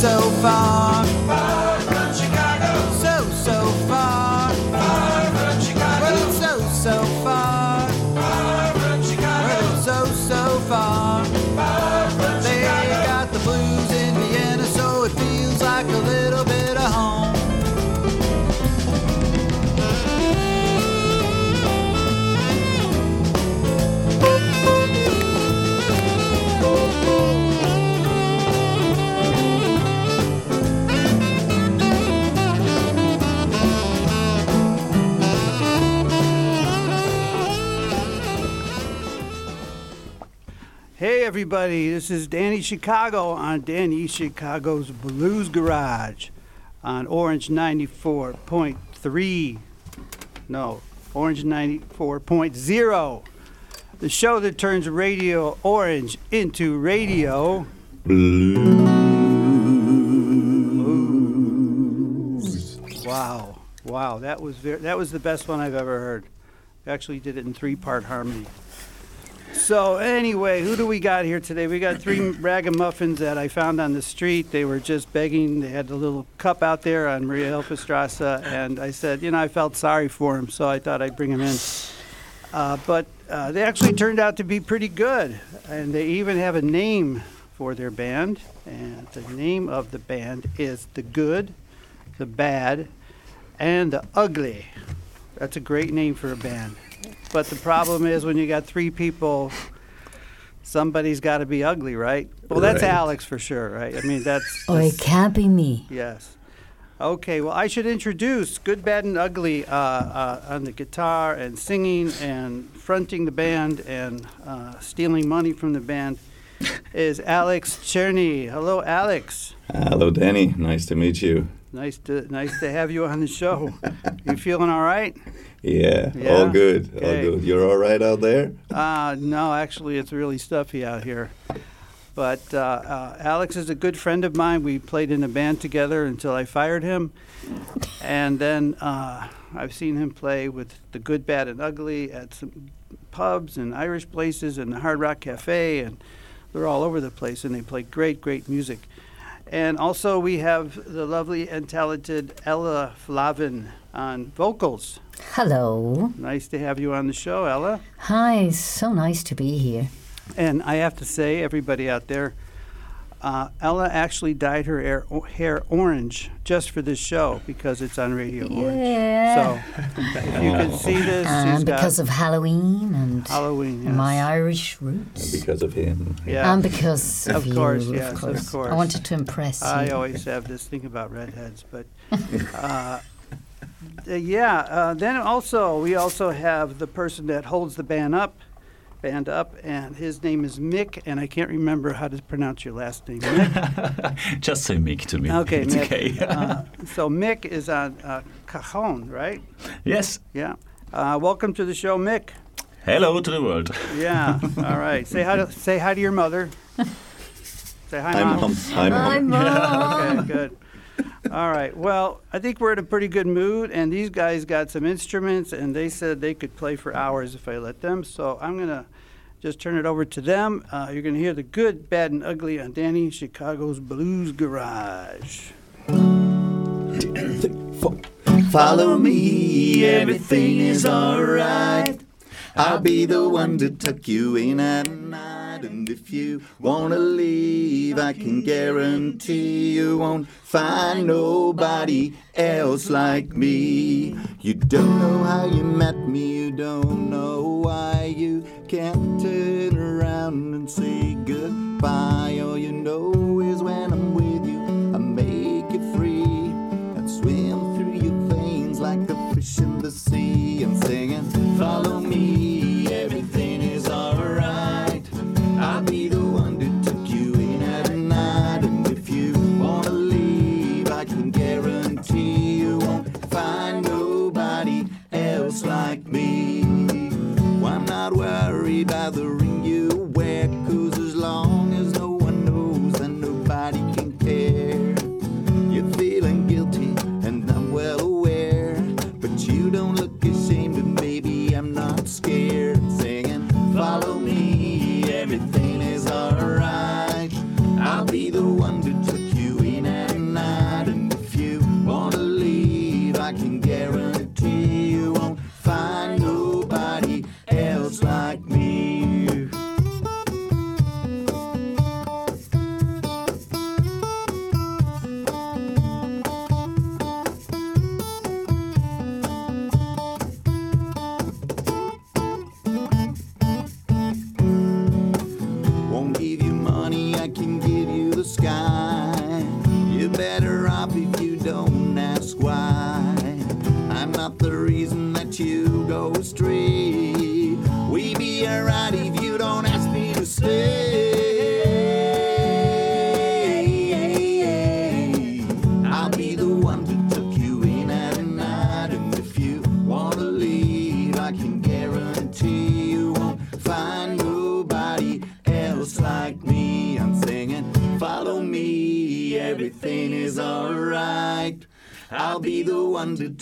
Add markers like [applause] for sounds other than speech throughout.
so far. Everybody, this is Danny Chicago on Danny Chicago's Blues Garage on Orange 94.3. No, Orange 94.0. The show that turns Radio Orange into radio. Blues. Wow. Wow, that was very, that was the best one I've ever heard. I Actually did it in three-part harmony. So anyway, who do we got here today? We got three [clears throat] ragamuffins that I found on the street. They were just begging. They had a little cup out there on Mariahilferstrasse, and I said, you know, I felt sorry for them, so I thought I'd bring them in. Uh, but uh, they actually turned out to be pretty good, and they even have a name for their band. And the name of the band is The Good, The Bad, and The Ugly. That's a great name for a band. But the problem is when you got three people, somebody's got to be ugly, right? Well, that's Right. Alex for sure, right? I mean, that's. Or it can't be me. Yes. Okay, well, I should introduce Good, Bad, and Ugly uh, uh, on the guitar and singing and fronting the band and uh, stealing money from the band [laughs] is Alex Cherny. Hello, Alex. Hello, Danny. Nice to meet you. Nice to nice to have you on the show. You feeling all right? Yeah, Yeah? all good. Okay. All good. You're all right out there? Uh, no, actually, it's really stuffy out here. But uh, uh, Alex is a good friend of mine. We played in a band together until I fired him. And then uh, I've seen him play with the Good, Bad, and Ugly at some pubs and Irish places and the Hard Rock Cafe. And they're all over the place, and they play great, great music. And also, we have the lovely and talented Ella Flavin on vocals. Hello. Nice to have you on the show, Ella. Hi, so nice to be here. And I have to say, everybody out there, uh, Ella actually dyed her hair, hair orange just for this show because it's on Radio Yeah. Orange. So if you can see this, she's And because of Halloween and Halloween. Yes. my Irish roots. Because of him. yeah. And because of, Of you, course, of yes, of course. course. I wanted to impress I you. always have this thing about redheads, but [laughs] uh, uh, yeah. Uh, then also, we also have the person that holds the band up, band up, and his name is Mick, and I can't remember how to pronounce your last name. Mick. [laughs] Just say Mick to me. Okay, it's Mick. okay. uh, so Mick is on uh, cajon, right? yes. Yeah. Uh, welcome to the show, Mick. Hello to the world. Yeah. All right. Say hi to say hi to your mother. [laughs] Say hi, I'm mom. hum. I'm Hi, hum. Mom. Okay, good. All right. Well, I think we're in a pretty good mood, and these guys got some instruments, and they said they could play for hours if I let them. So I'm gonna just turn it over to them. Uh, you're gonna hear the good, bad, and ugly on Danny Chicago's Blues Garage. Follow me, everything is alright. I'll be the one to tuck you in at night. And if you wanna leave, I can guarantee you won't find nobody else like me. You don't know how you met me, you don't know why you can't turn around and say goodbye. All you know is when I'm with you, I make you free and swim through your veins like a fish in the sea. I'm singing, follow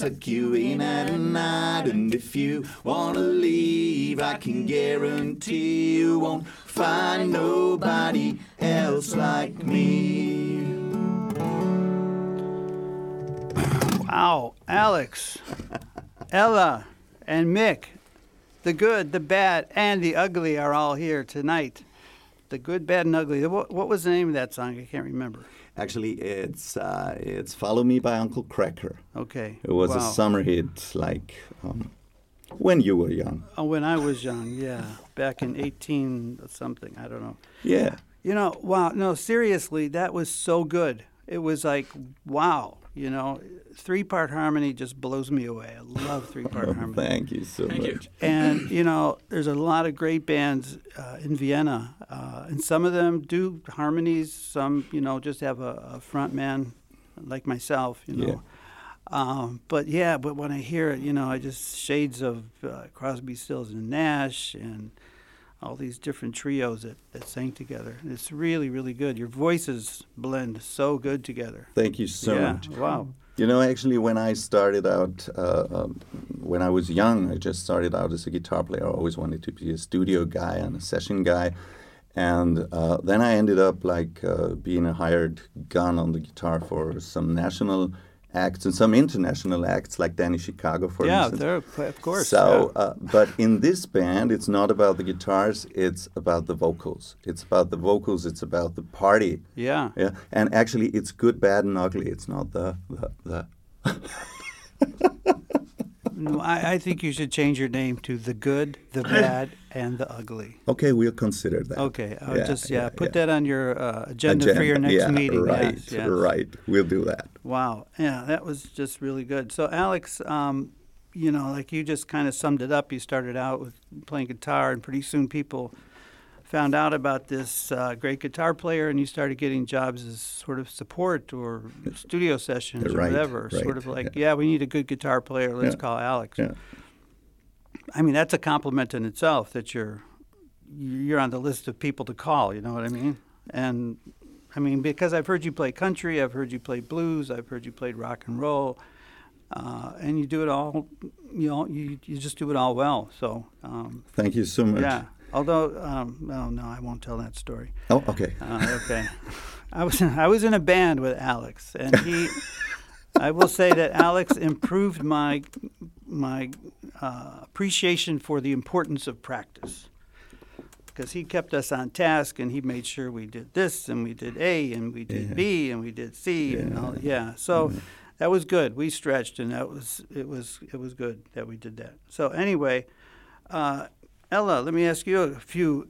tuck you in at night, and if you wanna leave, I can guarantee you won't find nobody else like me. Wow, Alex, Ella, and Mick, the good, the bad, and the ugly are all here tonight. The good, bad, and ugly. What, what was the name of that song? I can't remember. Actually, it's uh, it's "Follow Me" by Uncle Kracker. Okay. It was a summer hit, like um, when you were young. Oh, when I was young, yeah, back in 18 something, I don't know. Yeah. You know, wow, no, seriously, that was so good. It was like, wow, you know, three part harmony just blows me away. I love three part [laughs] Oh, harmony. thank you so Thank you. And, you know, there's a lot of great bands uh, in Vienna, uh, and some of them do harmonies, some, you know, just have a, a front man like myself, you know. Um, but yeah, but when I hear it, you know, I just shades of uh, Crosby, Stills, and Nash, and all these different trios that, that sang together. It's really, really good. Your voices blend so good together. Thank you so yeah, much. wow. You know, actually, when I started out, uh, um, when I was young, I just started out as a guitar player. I always wanted to be a studio guy and a session guy. And uh, then I ended up like uh, being a hired gun on the guitar for some national acts and some international acts, like Danny Chicago, for yeah, instance. there, of course. So, yeah. uh, but in this band, it's not about the guitars; it's about the vocals. It's about the vocals. It's about the party. yeah. Yeah, and actually, it's good, bad, and ugly. It's not the the. the [laughs] No, I, I think you should change your name to the good, the [laughs] bad, and the ugly. okay, we'll consider that. Okay, I'll Yeah, just yeah, yeah, put yeah. that on your uh, agenda, for your next yeah, meeting. Right, yes, yes. right. We'll do that. Wow, yeah, that was just really good. So Alex, um, you know, like you just kind of summed it up. You started out with playing guitar, and pretty soon people found out about this uh, great guitar player, and you started getting jobs as sort of support or studio sessions or Right, whatever. Sort of like, yeah. yeah, we need a good guitar player. Let's Yeah, call Alex. Yeah. I mean, that's a compliment in itself that you're you're on the list of people to call. You know what I mean? And I mean because I've heard you play country, I've heard you play blues, I've heard you played rock and roll, uh, and you do it all. You know, you you just do it all well. So um, Thank you so much. yeah. Although, um, no, no, I won't tell that story. Oh, okay. Uh, okay. I was I was in a band with Alex, and he. [laughs] I will say that Alex improved my my uh, appreciation for the importance of practice because he kept us on task and he made sure we did this and we did A and we did Yeah. B and we did C and all yeah. So that was good. We stretched and that was it was it was good that we did that. So anyway, uh, Ella, let me ask you a few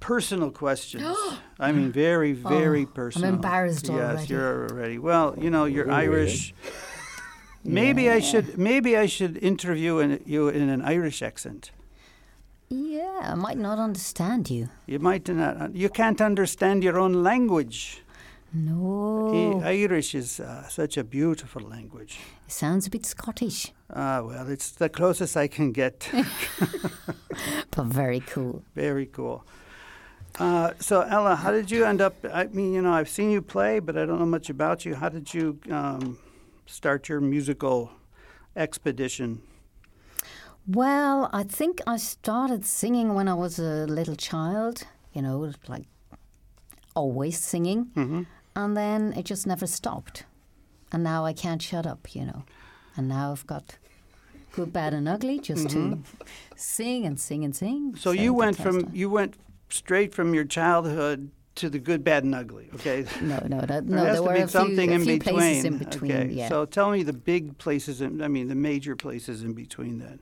personal questions. [gasps] I mean, very, oh, very Oh, personal. I'm embarrassed Yes, already. you're already. Well, you know, you're Irish. Maybe I should. Maybe I should interview in, you in an Irish accent. Yeah, I might not understand you. You might not. You can't understand your own language. No. I- Irish is uh, such a beautiful language. It sounds a bit Scottish, Ah, well, it's the closest I can get. [laughs] but very cool. Very cool. Uh, so, Ella, how did you end up? I mean, you know, I've seen you play, but I don't know much about you. How did you um, start your musical expedition? Well, I think I started singing when I was a little child, you know, like always singing. Mm-hmm. And then it just never stopped. And now I can't shut up, you know. And now I've got Good, Bad, and Ugly just to sing and sing and sing. Mm-hmm. So you went from you went straight from your childhood to the good, bad, and ugly. Okay. [laughs] No, no, that, There no. There to were be a something few, a in few between. places in between. Okay. Yeah. So tell me the big places. In, I mean, the major places in between. Then.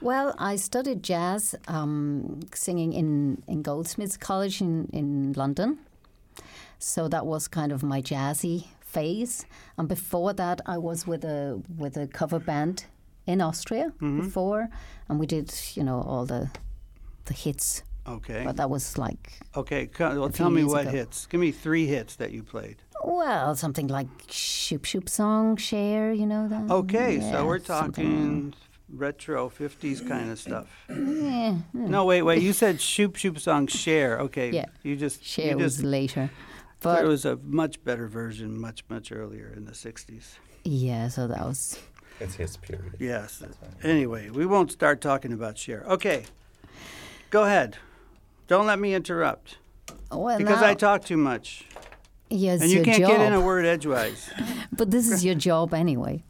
Well, I studied jazz um, singing in, in Goldsmiths College in, in London. So that was kind of my jazzy phase. And before that, I was with a with a cover band in Austria Mm-hmm. before, and we did you know all the the hits. Okay. But that was like Okay. Well, tell me what ago. hits. Give me three hits that you played. well something like Shoop Shoop Song, Cher, you know that. Okay. Yeah, so we're talking retro 50s kind of stuff. Yeah, No, wait, wait. You said Shoop Shoop Song Cher. Okay. Yeah. You just Share you was just later. there But was a much better version much much earlier in the 60s. yeah, so that was It's his period. Yes. Anyway, we won't start talking about Cher. Okay. Go ahead. Don't let me interrupt well because now, I talk too much. yes, And you your can't job. get in a word edgewise. [laughs] But this is your job anyway.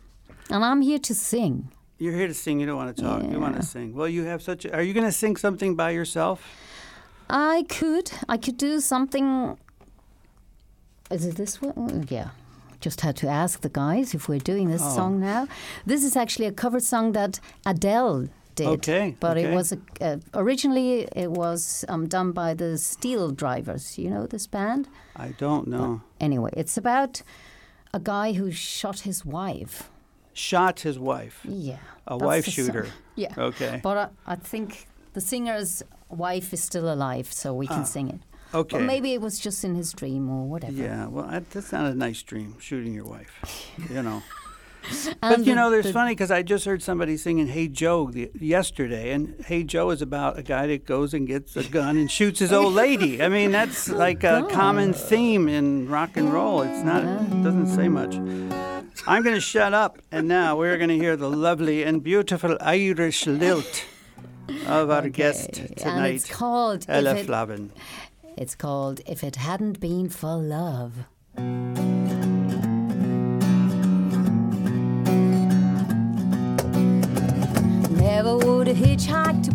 And I'm here to sing. You're here to sing, you don't want to talk. You want to sing. Well, you have such a, Are you going to sing something by yourself? I could. I could do something. Is it this one? Oh, Yeah. Just had to ask the guys if we're doing this Oh. song now. This is actually a cover song that Adele did. Okay, But okay. it was a, uh, originally it was um, done by the Steel Drivers. You know this band? I don't know. Anyway, it's about a guy who shot his wife. Shot his wife. Yeah. A wife the song. shooter. [laughs] Yeah. Okay. But I, I think the singer's wife is still alive, so we can Ah, sing it. Okay. Or maybe it was just in his dream or whatever. Yeah, well, I, that's not a nice dream, shooting your wife. You know. [laughs] But you know, there's the- funny because I just heard somebody singing "Hey Joe" the, yesterday, and "Hey Joe" is about a guy that goes and gets a gun and shoots his old lady. I mean, that's [laughs] like a common theme in rock and roll. It's not. It doesn't say much. I'm going to shut up, and now we're going to hear the lovely and beautiful Irish lilt of our guest Okay, And tonight, it's called Ella Flavin. It's called If It Hadn't Been for Love. Never would have hitchhiked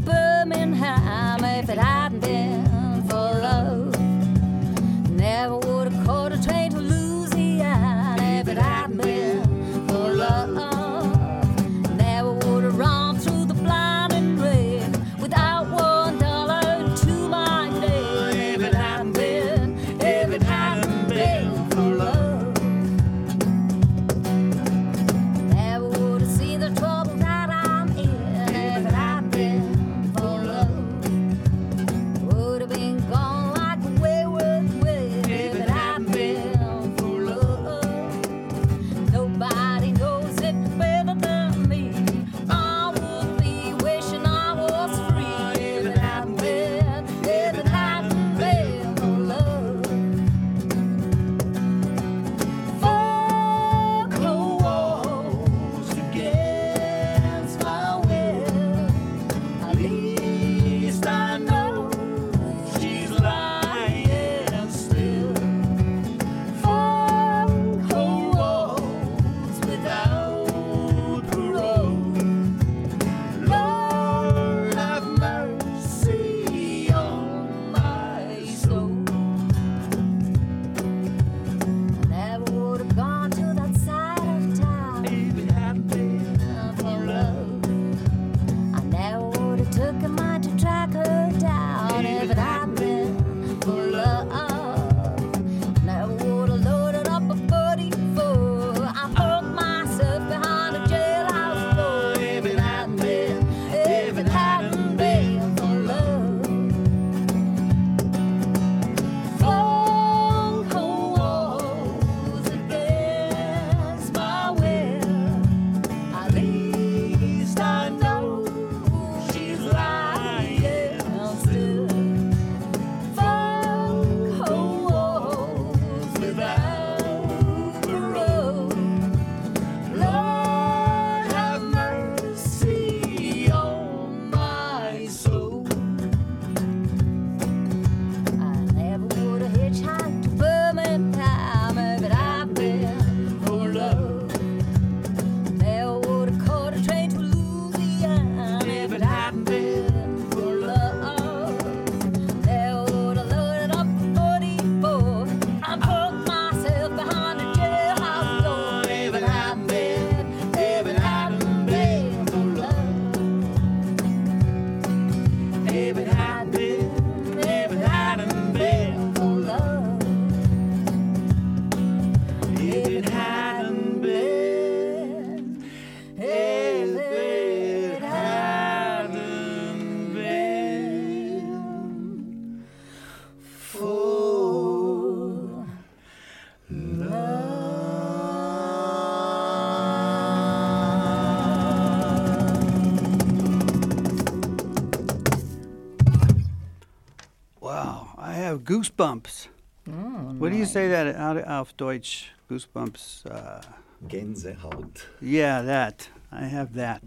goosebumps. Mm, What do you say that out auf Deutsch? Goosebumps. Uh, Gänsehaut. yeah, that. I have that.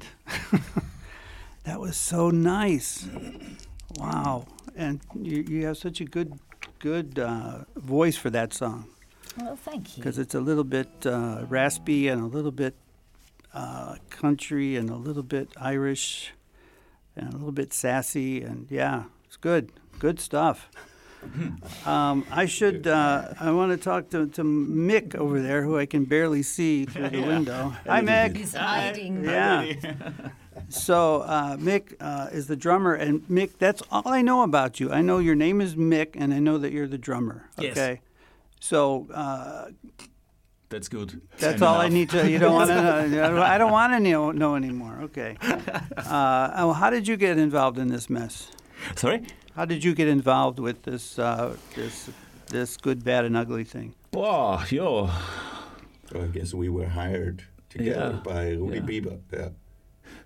[laughs] that was so nice. Wow. And you, you have such a good, good uh, voice for that song Well, thank you. because it's a little bit uh, raspy and a little bit uh, country and a little bit Irish and a little bit sassy. And yeah, it's good. Good stuff. Um, I should. Uh, I want to talk to, to Mick over there, who I can barely see through the [laughs] window. Hi, Mick. He's hiding. Yeah. So uh, Mick uh, is the drummer, and Mick, that's all I know about you. I know your name is Mick, and I know that you're the drummer. Yes. Okay. So uh, That's good. that's And all I need to. You don't want to. [laughs] I don't want to know, know anymore. Okay. [laughs] Uh, oh, how did you get involved in this mess? Sorry? How did you get involved with this uh, this this good, bad, and ugly thing? Wow, yo. I guess we were hired together Yeah. by Rudy Yeah. Bieber. Yeah.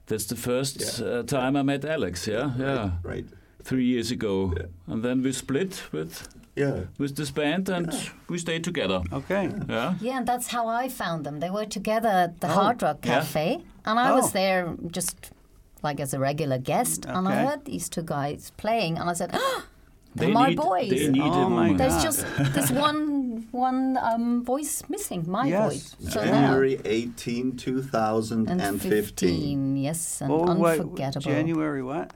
That's the first Yeah. uh, time I met Alex, yeah? Yeah. Right. Three years ago. Yeah. And then we split with Yeah. with this band and we stayed together. Okay. Yeah. Yeah, and that's how I found them. They were together at the Oh, Hard Rock yeah. Cafe, and I Oh. was there just like as a regular guest, and I heard these two guys playing, and I said, [gasps] oh, They my need, boys. They need Oh my woman. God. There's just [laughs] this one one um, voice missing, my Yes. voice. So now, January 18, 2015. 15, yes, and Oh, what? unforgettable. January what?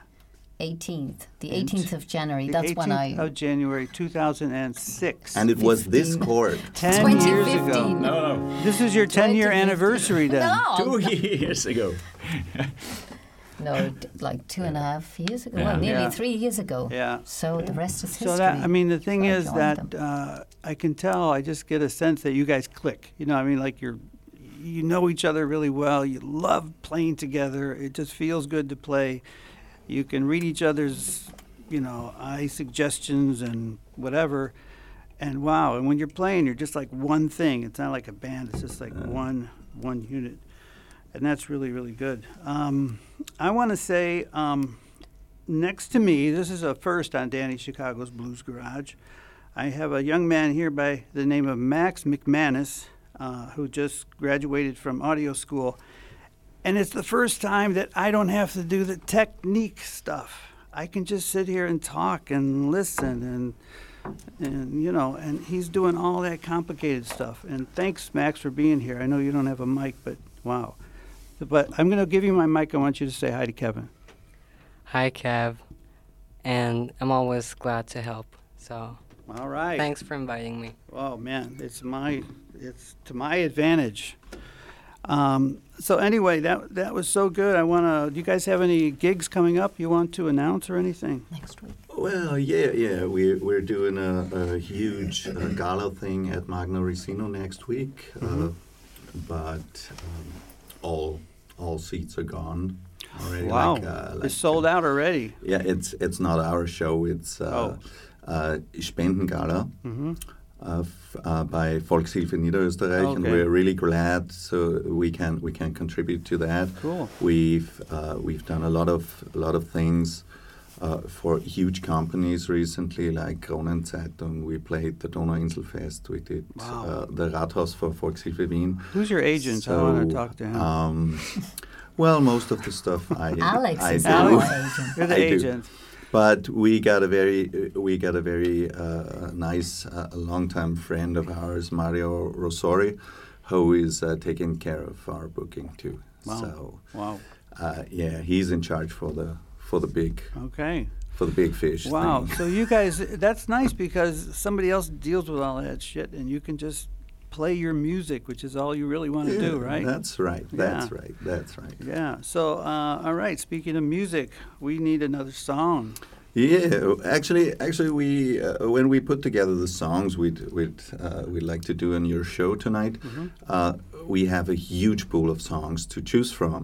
18th, the 18th of January. The That's when I. of January 2006. And it was this 15. chord. [laughs] 10 years ago. No, no. This is your 10 year anniversary then. No, Two [laughs] years ago. No, like two and a half years ago. Yeah. Well, nearly Yeah. three years ago. Yeah. So the rest is history. So that I mean, the thing I is joined that uh, I can tell. I just get a sense that you guys click. You know, I mean, like you're, you know each other really well. You love playing together. It just feels good to play. You can read each other's, you know, eye suggestions and whatever. And wow, and when you're playing, you're just like one thing. It's not like a band. It's just like one one unit, and that's really really good. Um, I want to say. Um, next to me, this is a first on Danny Chicago's Blues Garage. I have a young man here by the name of Max McManus, uh, who just graduated from audio school. And it's the first time that I don't have to do the technique stuff. I can just sit here and talk and listen and and you know, and he's doing all that complicated stuff. And thanks, Max, for being here. I know you don't have a mic, but wow. But I'm going to give you my mic. I want you to say hi to Kevin. Hi, Kev. And I'm always glad to help. So All right. thanks for inviting me. Oh man, it's my it's to my advantage. Um, so anyway, that that was so good. I want to. Do you guys have any gigs coming up you want to announce or anything? next week. Well, yeah, yeah. We're, we're doing a, a huge uh, gala thing at Magna Racino next week. Uh, but um, all all seats are gone already. Wow, Like, uh, like, it's sold out already. Yeah, it's it's not our show. It's uh, uh, Spendengala hmm uh, f- uh, by Volkshilfe Niederösterreich, and we're really glad so we can we can contribute to that. Cool. We've uh, we've done a lot of a lot of things uh, for huge companies recently, like Kronenzeitung. We played the Donauinselfest. We did Wow. uh, the Rathaus for Volkshilfe Wien. Who's your agent? I want to talk to him. Um, well, most of the stuff I [laughs] Alex I is do. our [laughs] agent. You're the I do. agent. But we got a very uh, we got a very uh, nice uh, longtime friend of ours, Mario Rosori, who is uh, taking care of our booking too. Wow. So Wow. uh, yeah, he's in charge for the for the big Okay. for the big fish. Wow. thing. So you guys, that's nice because somebody else deals with all that shit, and you can just play your music, which is all you really want to Yeah, do, right? That's right. That's Yeah. right. That's right. Yeah. So, uh, all right. Speaking of music, we need another song. Yeah, actually, actually, we uh, when we put together the songs we'd we'd uh, we'd like to do in your show tonight, Mm-hmm. uh, we have a huge pool of songs to choose from,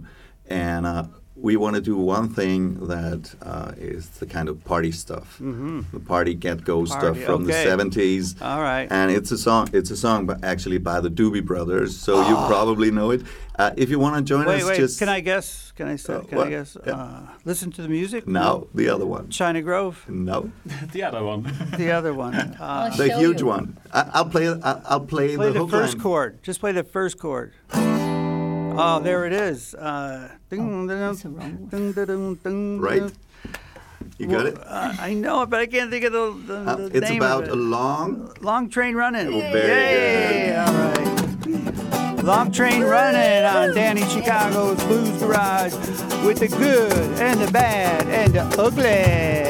and uh, we want to do one thing that uh, is the kind of party stuff, mm-hmm. the party get go stuff from okay. the seventies. All right. And it's a song. It's a song, but actually by the Doobie Brothers, so you probably know it. Uh, if you want to join Ah. Wait, us, wait. just Can I guess? Can I say? Uh, Can I what? guess? Yeah. Uh, listen to the music. no the other one. China Grove, No, [laughs] the other one. the other one. [laughs] Uh, the huge you. one. I, I'll play. I, I'll play, play the, the first line. chord. Just play the first chord. Oh, there it is. Uh, ding, ding, that's the wrong one. ding, ding, ding, Right. ding. You got Well, it. Uh, I know it, but I can't think of the, the, Uh, the it's name about of a it. long. Long Train Running. Oh, very Yay! good. All right. Long Train Running on Danny Chicago's Blues Garage with the good and the bad and the ugly.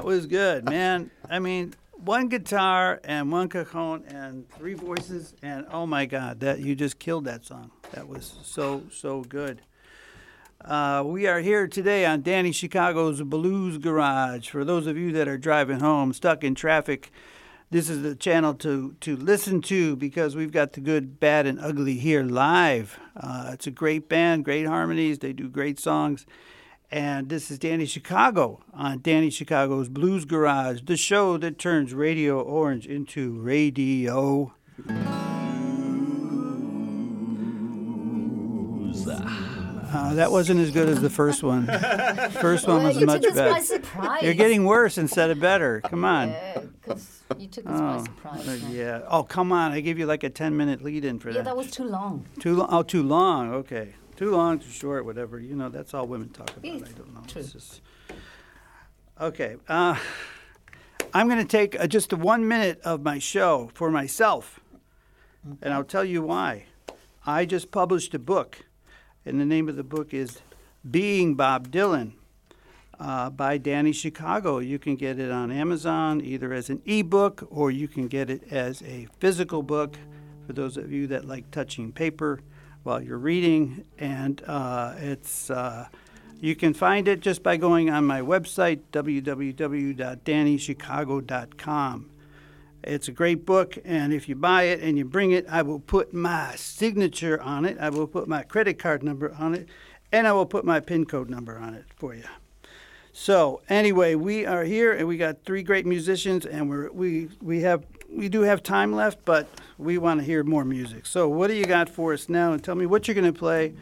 That was good, man. I mean, one guitar and one cajon and three voices, and oh my God, that you just killed that song. That was so so good. Uh, we are here today on Danny Chicago's Blues Garage. For those of you that are driving home, stuck in traffic, this is the channel to to listen to because we've got the good, bad, and ugly here live. Uh, it's a great band, great harmonies. They do great songs. And this is Danny Chicago on Danny Chicago's Blues Garage, the show that turns Radio Orange into radio. Uh, that wasn't as good as the first one. [laughs] First one Well, was you much by better. surprise. You're getting worse instead of better. Come on. Yeah, you took us by Oh, surprise. uh, yeah. Oh, come on. I gave you like a 10 minute lead in for Yeah, that. Yeah, that was too long. Too long? Oh, too long. Okay. Too long, too short, whatever. You know, that's all women talk about. I don't know. It's just... Okay. Uh, I'm going to take uh, just a one minute of my show for myself, and I'll tell you why. I just published a book, and the name of the book is Being Bob Dylan. Uh, by Danny Chicago. You can get it on Amazon either as an ebook or you can get it as a physical book for those of you that like touching paper while you're reading. And uh, it's uh, you can find it just by going on my website www.dannychicago.com. It's a great book, and if you buy it and you bring it, I will put my signature on it. I will put my credit card number on it, and I will put my pin code number on it for you. So anyway, we are here and we got three great musicians, and we're we we have we do have time left, but we want to hear more music. So what do you got for us now? And tell me what you're going to play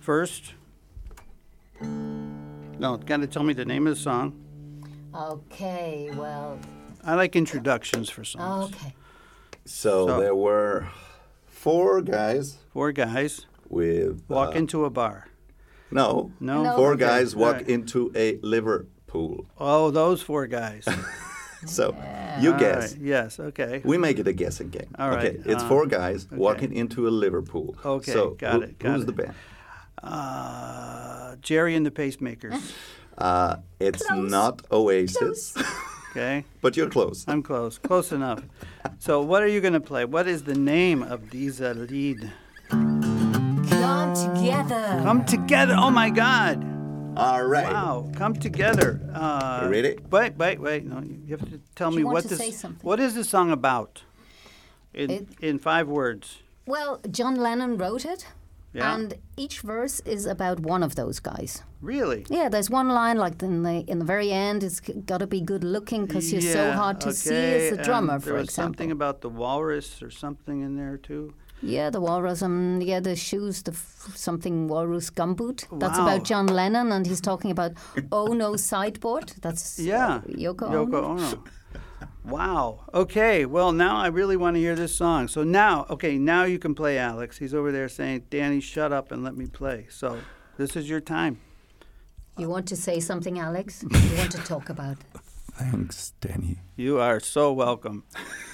first. No, got to tell me the name of the song. Okay, well, I like introductions for songs. okay. So, So- there were four guys Four guys with walk uh, into a bar. no, No, No. four Okay, guys walk right. into a liver pool. Oh, those four guys. [laughs] [laughs] So you guess. right, Yes. Okay. We make it a guessing game. All right, Okay, it's uh, four guys walking into a Liverpool. Okay, so got who- it, got who's it. the band? Uh, Gerry and the Pacemakers. Uh, it's Close. not Oasis, [laughs] Okay. but you're close. I'm close. Close enough. So, what are you going to play? What is the name of these uh, lead? Come together. Come together. Oh my God. All right. Wow. Come together. Uh, You ready? Wait, wait, wait. No, you have to tell Do me you want what to this. say something? What is the song about? In It- in five words. Well, John Lennon wrote it, Yeah. and each verse is about one of those guys. Really? Yeah, there's one line like in the in the very end. It's got to be good looking because you're so Yeah, hard to see okay, as a drummer, and for there was example. something about the walrus or something in there too. Yeah, the walrus. Um, yeah, the shoes, the f- something walrus gumboot. That's Wow. about John Lennon, and he's talking about oh no sideboard. That's uh, Yeah. Yoko, Yoko Ono. Ono. Wow. Okay. Well, now I really want to hear this song. So now, okay, now you can play, Alex. He's over there saying, "Danny, shut up and let me play." So this is your time. You want to say something, Alex? [laughs] you want to talk about? Thanks, Danny. You are so welcome. [laughs]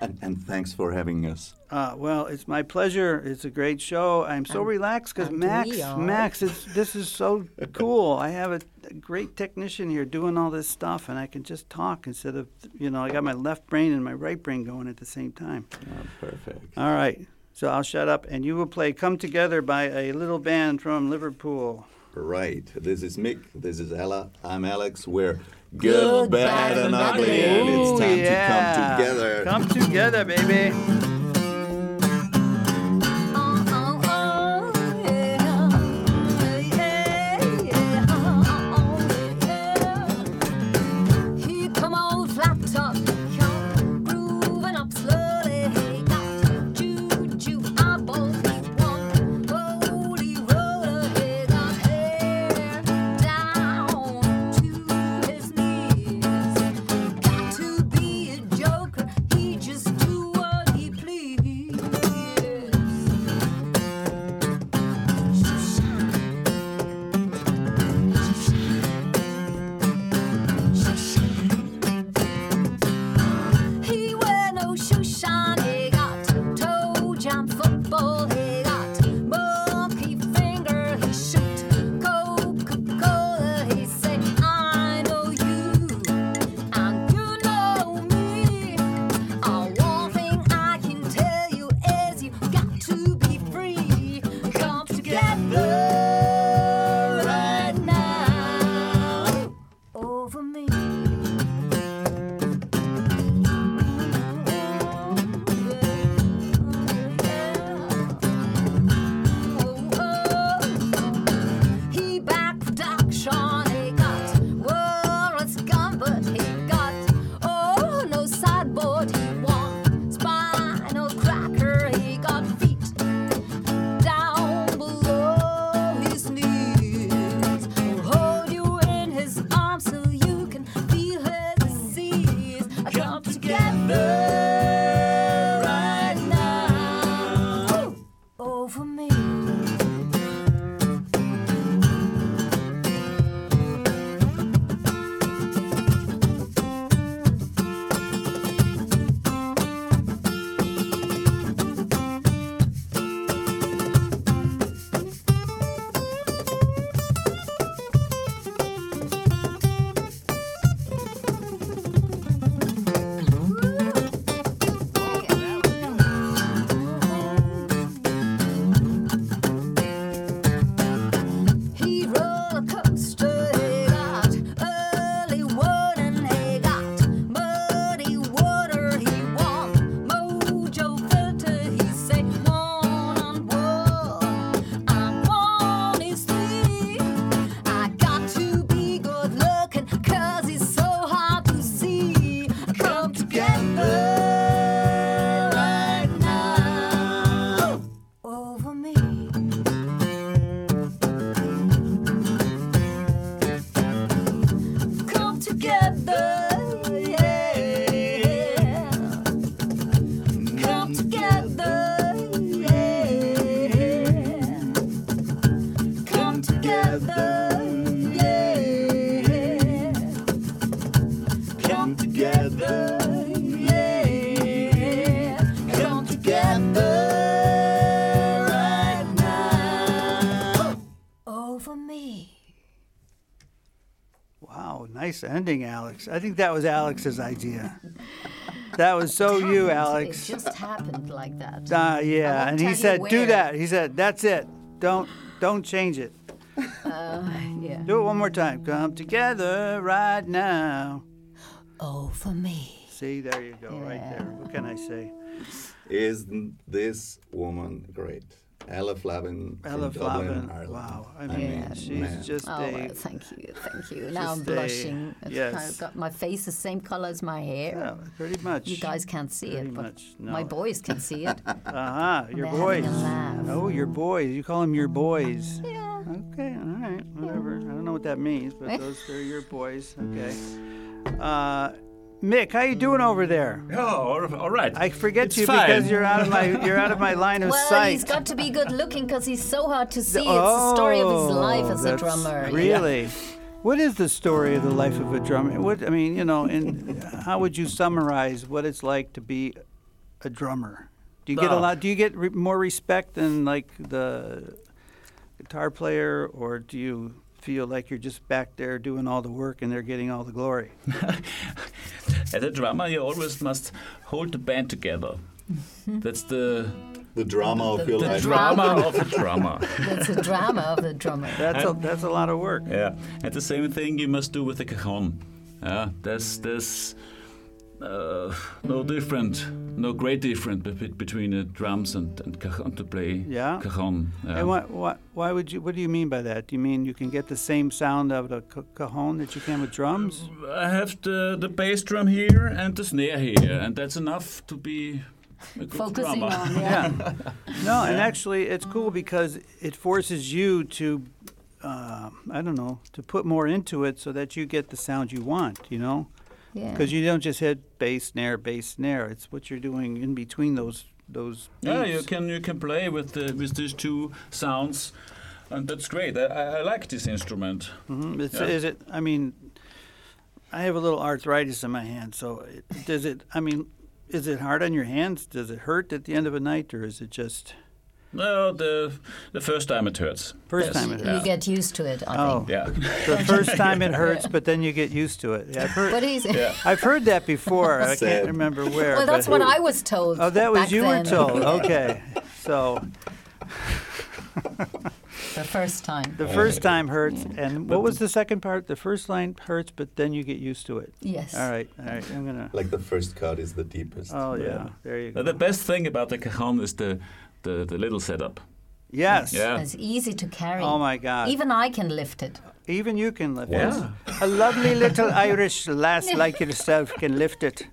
And, and thanks for having us. Uh, well, it's my pleasure. It's a great show. I'm so And- relaxed because and Max. Max, it's, this is so [laughs] cool. I have a, a great technician here doing all this stuff, and I can just talk instead of, you know, I got my left brain and my right brain going at the same time. Oh, perfect. All right. So I'll shut up, and you will play "Come Together" by a little band from Liverpool. Right. This is Mick. This is Ella. I'm Alex. We're good, Good, bad, bad, and ugly, and it's time yeah. to come together. Come together, baby. Wow, nice ending, Alex. I think that was Alex's idea. That was so you, Alex. It just happened like that. Uh, yeah, and he you said, "Do that." He said, "That's it. Don't don't change it. Yeah. Do it one more time. Come together right now." Oh, for me. See, there you go, right there. What can I say? Isn't this woman great? Ella Flavin Ella from Dublin, Flavin. Ireland. Wow, I I mean, mean, she's man. just Oh, a. well, thank you, thank you. Now I'm Just a- blushing. Yes. kind of got my face the same color as my hair. Yeah, pretty much. You guys can't see Pretty it, but much, no. my boys can see it. [laughs] Uh huh. Your they're boys. having a laugh. Oh, your boys. You call them your boys. yeah. Okay, all right, whatever. I don't know what that means, but [laughs] those are your boys. Okay. Uh, Mick, how you doing over there? Oh, all- all right. I forget It's you fine. because you're out of my [laughs] you're out of my line of Well, sight. he's got to be good looking because he's so hard to see. it's the story of his oh, life as a Oh, that's- drummer. yeah. Really? What is the story of the life of a drummer? What I mean, you know, and how would you summarize what it's like to be a drummer? Do you get a Oh. lot? Do you get re- more respect than like the guitar player, or do you feel like you're just back there doing all the work and they're getting all the glory? [laughs] As a drummer, you always must hold the band together. That's the, The drama of your the life. drama [laughs] of a drummer. It's a drama of the drummer. [laughs] That's a that's a lot of work. Yeah, and the same thing you must do with the cajon. Yeah, there's there's uh, no different, no great difference be- between the drums and, and cajon to play Yeah? cajon. Yeah. And what, what, why would you? What do you mean by that? Do you mean you can get the same sound of the cajon that you can with drums? I have the the bass drum here and the snare here, and that's enough to be a good Focusing drummer. on, yeah. [laughs] No, and actually, it's cool because it forces you to, uh, I don't know, to put more into it so that you get the sound you want. You know, yeah. because you don't just hit bass snare, bass snare. It's what you're doing in between those those. Yeah, you can you can play with the, with these two sounds, and that's great. I, I I like this instrument. Mhm. It's, Yeah. Is it? I mean, I have a little arthritis in my hand, so it, does it? I mean, is it hard on your hands? Does it hurt at the end of a night, or is it just No, the the first time it hurts. first Yes. time it You get used to it, I Oh, think. Yeah. the [laughs] first time it [laughs] hurts, but then you get used to it. Yeah, I've heard. But he's Yeah. I've heard that before. I can't remember where. well, that's but- what I was told. Oh, that was back you were told. [laughs] Okay, so The first time. the first time hurts, and what was the second part? The first line hurts, but then you get used to it. Yes. All right, all right. I'm gonna. Like the first cut is the deepest. Oh yeah, there you go. The best thing about the cajon is the the, the little setup. Yes. Yeah. It's easy to carry. Oh my God. Even I can lift it. Even you can lift Yeah. it. A lovely little Irish lass like yourself can lift it.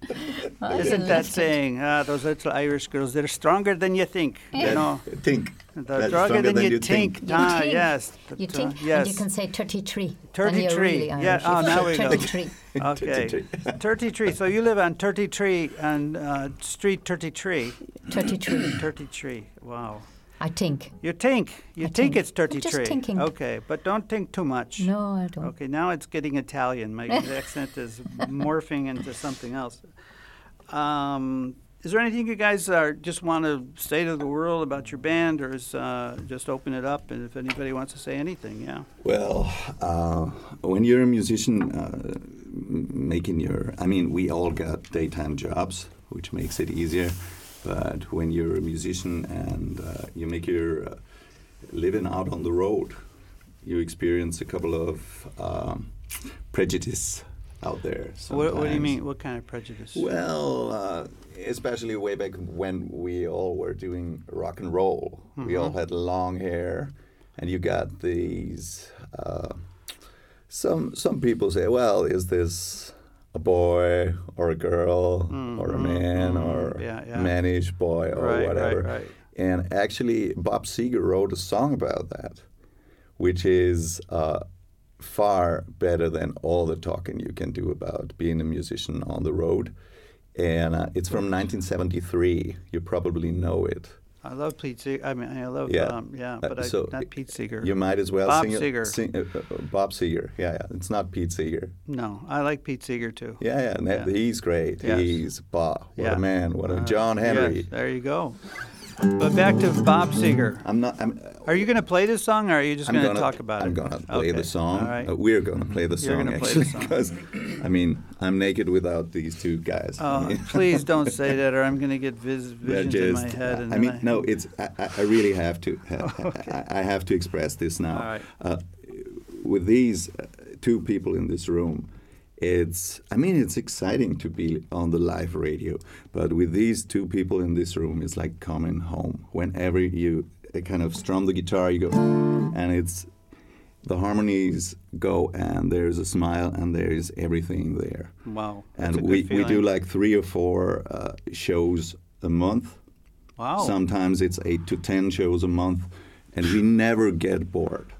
I Isn't that it. saying? Ah, those little Irish girls, they're stronger than you think. You know, Think. they're That's stronger than, you think. think. You Ah, think. yes. You think, uh, yes. and you can say 33. 33, yeah, oh, now we go. 33. Okay. [laughs] 33. So you live on 33 on uh, Street 33. 33. 33. Wow. I think. You think. You think think. it's I'm just 33. thinking. Okay, but don't think too much. No, I don't. Okay, now it's getting Italian. My [laughs] accent is morphing into something else. Um, is there anything you guys are just want to say to the world about your band, or is uh, just open it up? And if anybody wants to say anything, yeah. Well, uh, when you're a musician, uh, making your, I mean, we all got daytime jobs, which makes it easier. But when you're a musician and uh, you make your uh, living out on the road, you experience a couple of um, prejudice out there. What, what do you mean? What kind of prejudice? Well, uh, especially way back when we all were doing rock and roll, we all had long hair, and you got these. Uh, some some people say, "Well, is this a boy or a girl or a man or Mm-hmm. Yeah, yeah. manish boy or Right, right, whatever?" right. And actually, Bob Seger wrote a song about that, which is uh, far better than all the talking you can do about being a musician on the road. And uh, it's from 1973. You probably know it. I love Pete Seeger. I mean, I love, Yeah. um, yeah, Uh, but I, so not Pete Seeger. You might as well Bob sing, it- sing uh, uh, Bob Seger. Yeah, yeah. It's not Pete Seeger. No, I like Pete Seeger too. Yeah, yeah. that- Yeah. He's great. Yes. He's Bob. What Yeah. a man. What a Uh, John Henry. yes, there you go. But back to Bob Seger. I'm not. I'm, Are you going to play this song, or are you just going to talk about it? I'm gonna play Okay. the song. Right. Uh, we're gonna play the You're song gonna play the actually because, I mean, I'm naked without these two guys. Oh, [laughs] please don't say that, or I'm going to get vis- visions in my head. And I mean, no, it's. I, I- I really have to. [laughs] I, I have to express this now. Right. Uh, with these uh, two people in this room, it's. I mean, it's exciting to be on the live radio, but with these two people in this room, it's like coming home. Whenever you uh, kind of strum the guitar, you go, and it's the harmonies go, and there's a smile, and there's everything there. Wow. And we, we do like three or four uh, shows a month. Wow. Sometimes it's eight to ten shows a month, and we never get bored,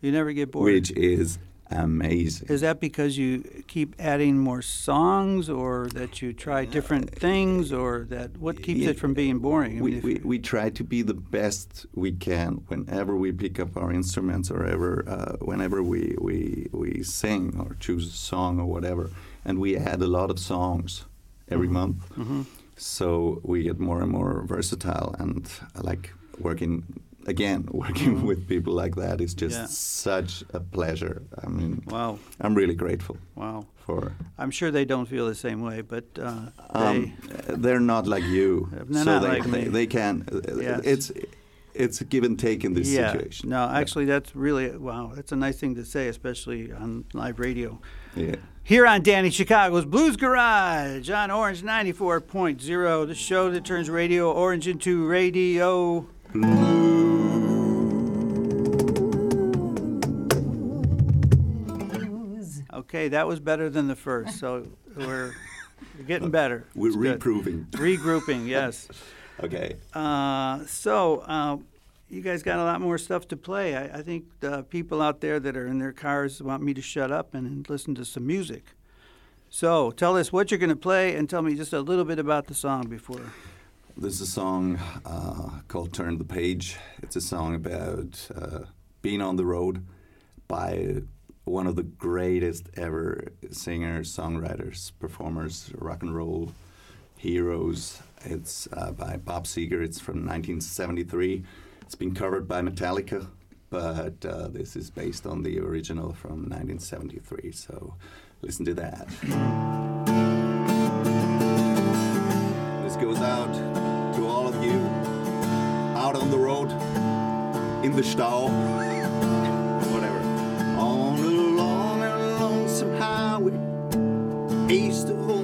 you never get bored. which is amazing. Is that because you keep adding more songs, or that you try different things, or that what keeps Yeah. it from being boring? I we, mean, we, we try to be the best we can whenever we pick up our instruments or ever, uh, whenever we, we, we sing or choose a song or whatever. And we add a lot of songs every Mm-hmm. month. So we get more and more versatile and I like working again [laughs] working with people like that is just. Yeah. such a pleasure i mean wow, i'm really grateful wow. for I'm sure they don't feel the same way, but uh, um, they. they're not like you They're so not they, like they, me. they can uh, Yes. it's it's a give and take in this yeah. situation No, actually, that's really wow. That's a nice thing to say, especially on live radio. yeah Here on Danny Chicago's Blues Garage on Orange 94.0, the show that turns Radio Orange into radio. Okay, that was better than the first, so [laughs] we're, we're getting better. we're It's good. reproving Regrouping, yes. [laughs] okay Uh, so, uh, you guys got a lot more stuff to play. I, I think the people out there that are in their cars want me to shut up and listen to some music. So, tell us what you're going to play and tell me just a little bit about the song before. This is a song uh, called Turn the Page. It's a song about uh, being on the road by one of the greatest ever singers, songwriters, performers, rock and roll heroes. It's uh, by Bob Seger. It's from 1973. It's been covered by Metallica, but uh, this is based on the original from 1973. So listen to that. This goes out to all of you out on the road, in the stall, east of Omaha,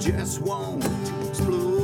just won't explode.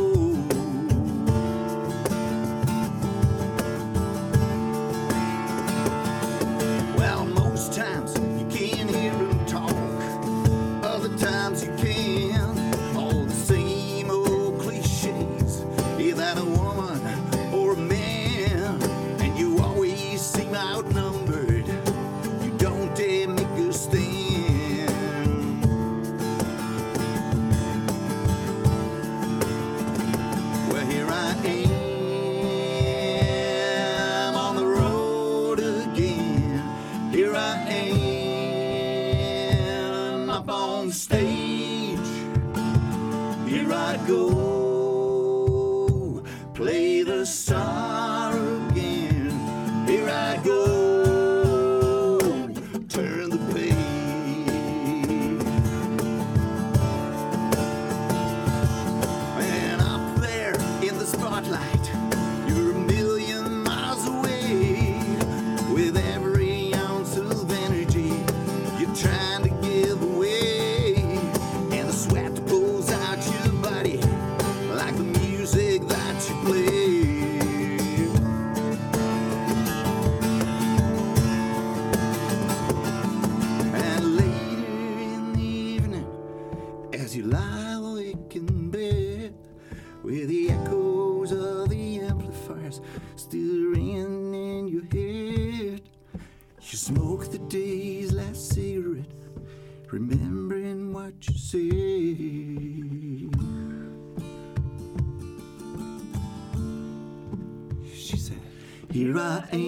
Here I am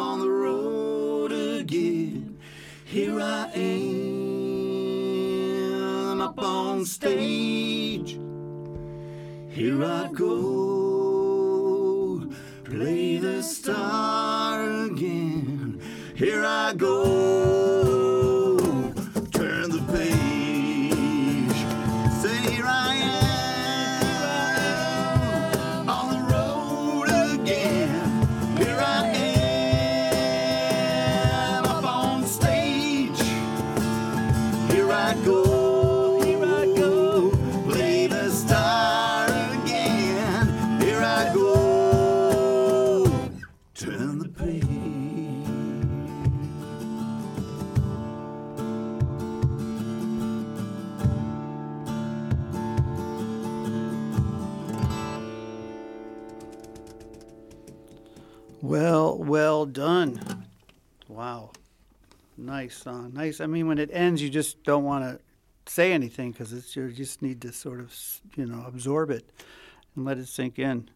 on the road again. Here I am up on stage. Here I go, Nice song. Nice. I mean, when it ends, you just don't want to say anything because it's you just need to sort of you know absorb it and let it sink in.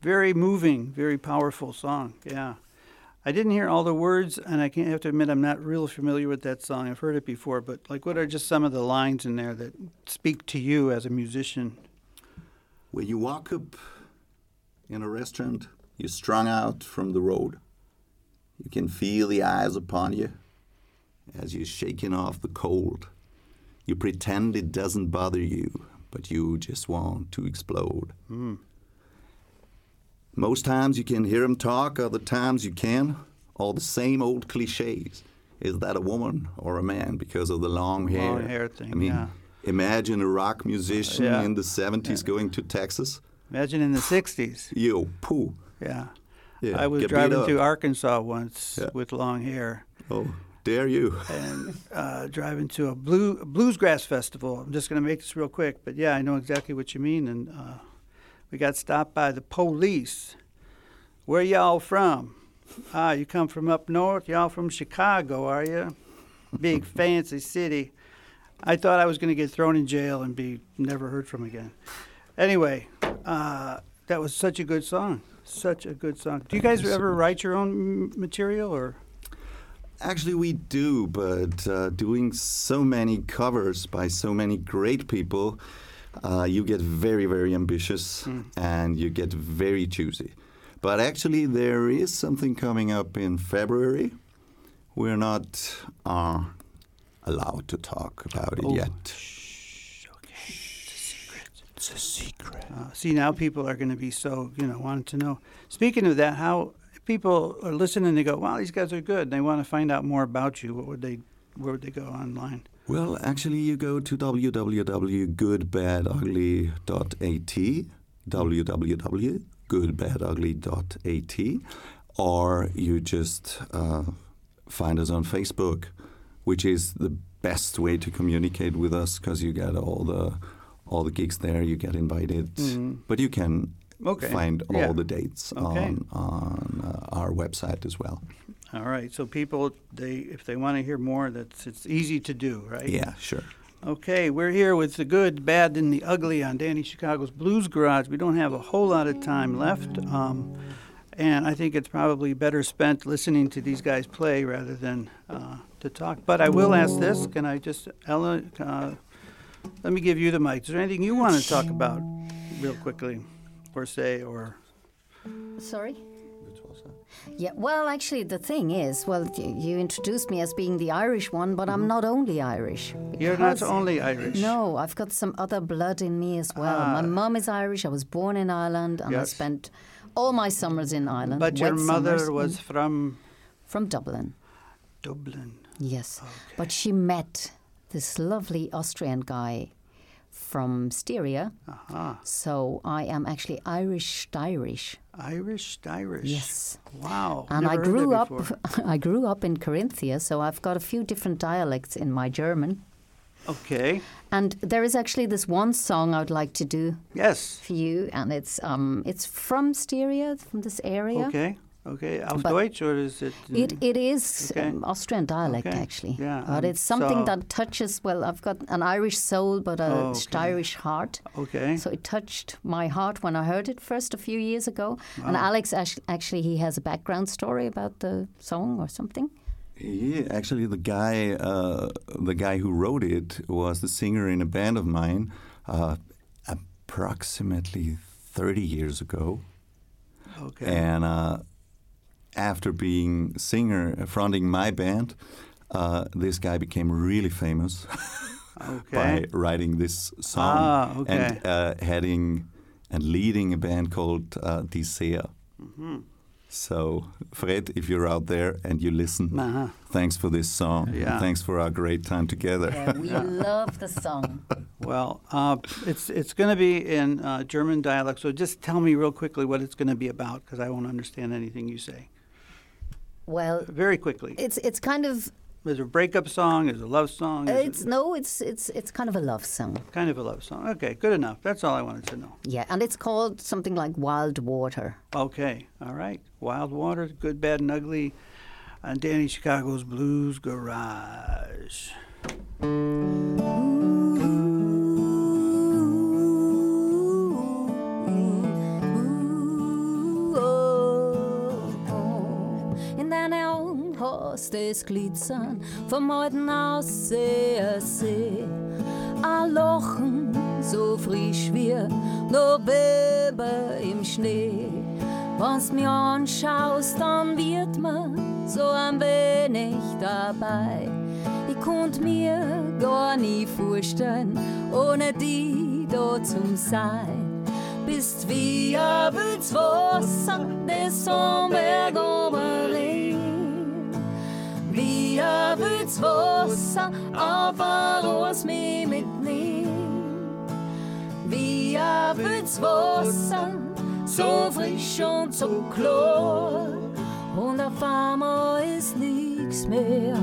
Very moving, very powerful song. Yeah. I didn't hear all the words, and I can't have to admit I'm not real familiar with that song. I've heard it before, but like, what are just some of the lines in there that speak to you as a musician? When you walk up in a restaurant, you're strung out from the road. You can feel the eyes upon you as you're shaking off the cold. You pretend it doesn't bother you, but you just want to explode. Hmm. Most times you can hear them talk, other times you can. All the same old cliches. Is that a woman or a man because of the long hair? Long hair thing, I mean, yeah. imagine a rock musician Yeah. in the 70s going to Texas. Imagine in the 60s. [sighs] Yo, poo. Yeah. Yeah, I was driving through Arkansas once Yeah. with long hair Oh, dare you. and uh, driving to a blue a bluesgrass festival. I'm just going to make this real quick, but yeah, I know exactly what you mean. And uh, we got stopped by the police. Where y'all from? Ah, you come from up north? Y'all from Chicago, are you? Big [laughs] fancy city. I thought I was going to get thrown in jail and be never heard from again. Anyway, uh, that was such a good song. Such a good song. Do you guys ever write your own material or? Actually, we do, but uh, doing so many covers by so many great people, uh, you get very, very ambitious and you get very choosy. But actually, there is something coming up in February. We're not uh, allowed to talk about it Oh, yet. It's a secret. Uh, see, now people are going to be so, you know, wanting to know. Speaking of that, how people are listening, they go, wow, these guys are good. and They want to find out more about you. What would they, where would they go online? Well, actually, you go to www.goodbadugly.at, www.goodbadugly.at, or you just uh, find us on Facebook, which is the best way to communicate with us because you get all the all the gigs there. You get invited, but you can Okay. find all Yeah. the dates Okay. on on uh, our website as well. All right. So people, they, if they want to hear more, that's it's easy to do, right? Yeah, sure. Okay, we're here with the good, bad, and the ugly on Danny Chicago's Blues Garage. We don't have a whole lot of time left, um, and I think it's probably better spent listening to these guys play rather than uh, to talk. But I will ask this: Can I just, Ella, uh, let me give you the mic. Is there anything you want to talk about real quickly or say or Sorry? Yeah, well, actually, the thing is, well, you introduced me as being the Irish one, but I'm not only Irish. Mm-hmm. you're not only Irish. No, I've got some other blood in me as well. Ah. My mum is Irish. I was born in Ireland, and I spent all my summers in Ireland. But your mother was from from Dublin. Dublin. Yes, but she met this lovely Austrian guy from Styria. Aha. So I am actually Irish Irish. Irish, Irish. Yes. Wow. And I never heard grew up. [laughs] I grew up in Carinthia, so I've got a few different dialects in my German. Okay. And there is actually this one song I would like to do Yes. for you, and it's um it's from Styria, from this area. Okay. Okay. Auf But- Deutsch or is it? uh, It, it is Okay. um, Austrian dialect, Okay. actually. Yeah, But um, it's something so- that touches, well, I've got an Irish soul, but a Oh, okay. Irish heart. Okay. So it touched my heart when I heard it first a few years ago. And Alex, actually, he has a background story about the song or something. Yeah, actually, the guy, uh, the guy who wrote it was the singer in a band of mine, uh, approximately 30 years ago. Okay. And uh, after being singer, fronting my band, uh, this guy became really famous [laughs] okay. by writing this song Ah, okay. and uh, heading and leading a band called uh, Die Seer. Mm-hmm. So, Fred, if you're out there and you listen, Uh-huh. thanks for this song. Yeah. Thanks for our great time together. Yeah, we [laughs] love the song. Well, uh, it's it's going to be in uh, German dialect. So just tell me real quickly what it's going to be about, because I won't understand anything you say. Well, Very quickly. it's it's kind of Is it a breakup song? Is it a love song? It's it no, it's it's it's kind of a love song. kind of a love song. Okay, good enough. That's all I wanted to know. Yeah, and it's called something like Wild Water. Okay, all right. Wild Water, Good, Bad, and Ugly on Danny Chicago's Blues Garage. Hast es glitzern vom alten Ausseher See. A Lochen so frisch wie November im Schnee. Wenn's mir anschaust, dann wird man so ein wenig dabei. Ich konnt mir gar nie vorstellen, ohne die da zum sein. Bist wie ein wildes Wasser, das am Berg oberrinnt. Ein wildes Wasser, auf Ross mich mitnimmt. Wie ein wildes Wasser, so frisch und so klar. Und auf einmal ist nichts mehr,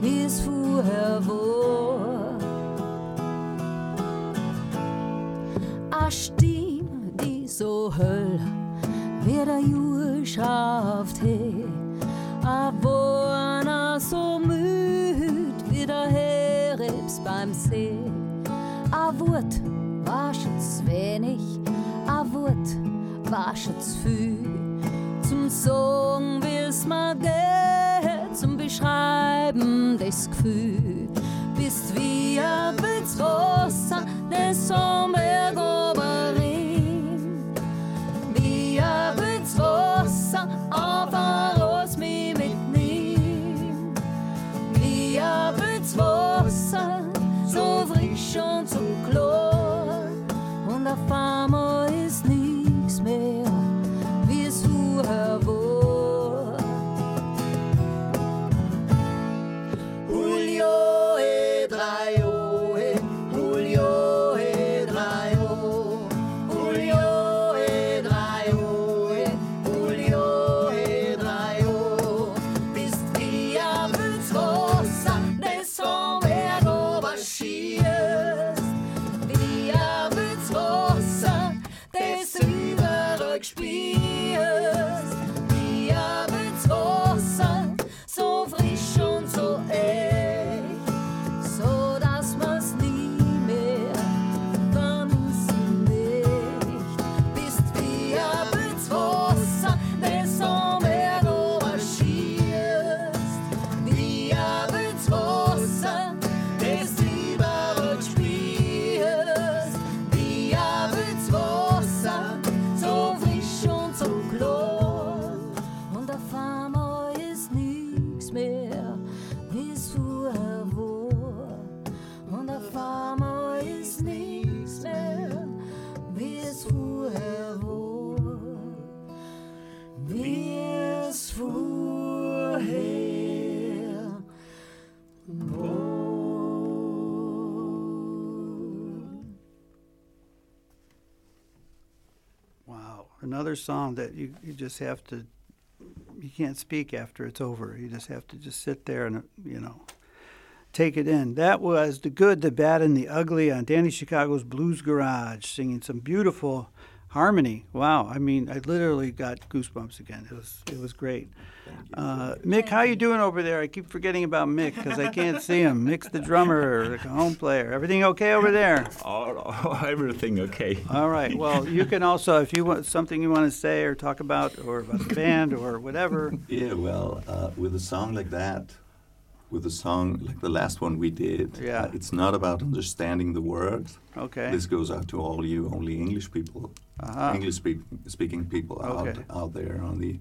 wie es vorher war. Stimme, die so höll, wie der Jür schafft. A Wohner beim See. A Wort war schon zu wenig, a Wort war schon zu viel. Zum Song will's mal geht, zum Beschreiben des Gefühl. Bist wie ein Blitz Wasser, das am Berg oberrinnt. Wie ein Blitz Wasser, auf ein und so klar. Und auf einmal another song that you, you just have to you can't speak after it's over. You just have to just sit there and you know take it in. That was the good, the bad, and the ugly on Danny Chicago's Blues Garage, singing some beautiful harmony. Wow, I mean, I literally got goosebumps again. It was it was great. Uh, Mick, how you doing over there? I keep forgetting about Mick because I can't see him. [laughs] Mick's the drummer, the home player. Everything okay over there? Oh, everything okay. All right. [laughs] Well, you can also, if you want something you want to say or talk about, or about the band or whatever. [laughs] Yeah, well, uh, with a song like that, with a song like the last one we did, Yeah. uh, it's not about understanding the words. Okay. This goes out to all you only English people, Uh-huh. English speak, speaking people out Okay. out there on the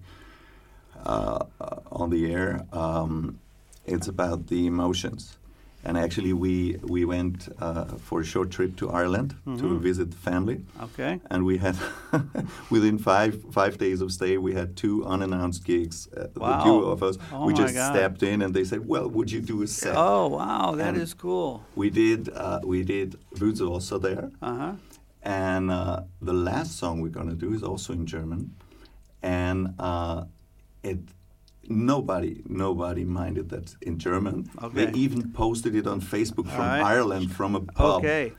uh, uh, on the air. Um, it's about the emotions, and actually we we went uh, for a short trip to Ireland to Mhm. visit the family, Okay. and we had [laughs] within five five days of stay we had two unannounced gigs. Uh, Wow. The two of us, Oh we just God. stepped in, and they said, "Well, would you do a set?" Oh wow, that And- is cool. We did. Uh, we did Woods also there. Uh huh. And uh, the last song we're gonna do is also in German, and uh, it nobody nobody minded that in German. Okay. They even posted it on Facebook from right. Ireland from a pub. Okay.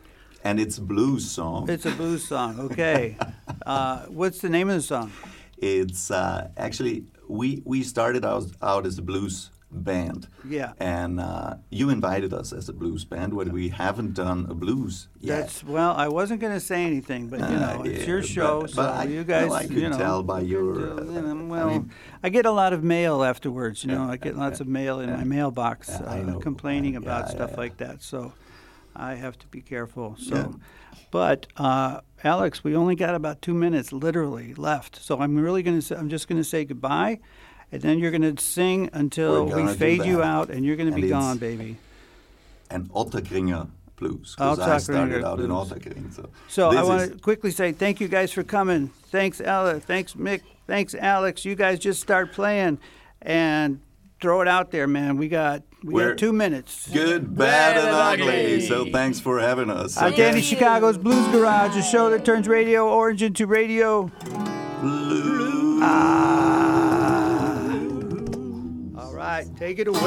And it's a blues song. It's a blues song. Okay. [laughs] Uh, what's the name of the song? It's uh, actually we we started out out as a blues band. Yeah. And uh, you invited us as a blues band, but we haven't done a blues yet. That's well. I wasn't going to say anything, but you Uh, know, it's yeah, your show, but so I- you no, guys, I could you know, tell by your, could you know, uh, I well, I, mean- get a lot of mail afterwards. You know, Yeah, I get lots yeah, of mail in my mailbox I uh, know. complaining about stuff like that. So I have to be careful. So, but uh, Alex, we only got about two minutes, literally, left. So I'm really going to. Say I'm just going to say goodbye. And then you're going to sing until We're we gonna do fade you out, and you're going to be gone, baby. and Ottakringer blues because I Ottakringer started out in blues. Ottakring. So, So I want to quickly say thank you guys for coming. Thanks, Ella. Thanks, Mick. Thanks, Alex. You guys just start playing and throw it out there, man. We got we We're got two minutes. good, bad, and ugly. So thanks for having us. I'm okay? Danny Chicago's Blues Garage, a show that turns Radio Orange into radio. Blue. Ah. All right, take it away.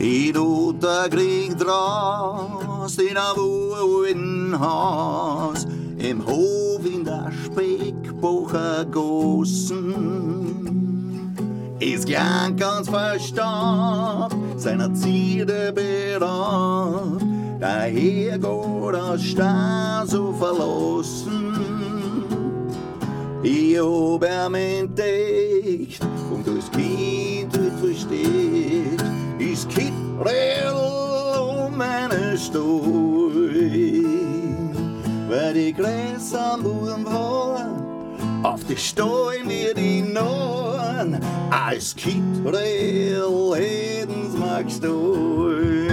I Ottakring dras dina woen has im Hof in der Speckbucher Gossen. Ist gern ganz verstanden, seiner Zierde beraubt, daher geht das Star so verlassen. Ich hab ihm entdeckt und das Kind wird versteht, ist Kittrell um meine Stuhl. Weil die Gräser am Boden waren, auf die Steuern wir die Norden, als Kittrell hätten's magst du.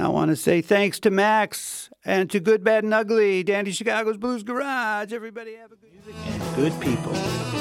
I want to say thanks to Max and to Good, Bad, and Ugly, Danny Chicago's Blues Garage. Everybody have a good music and good people.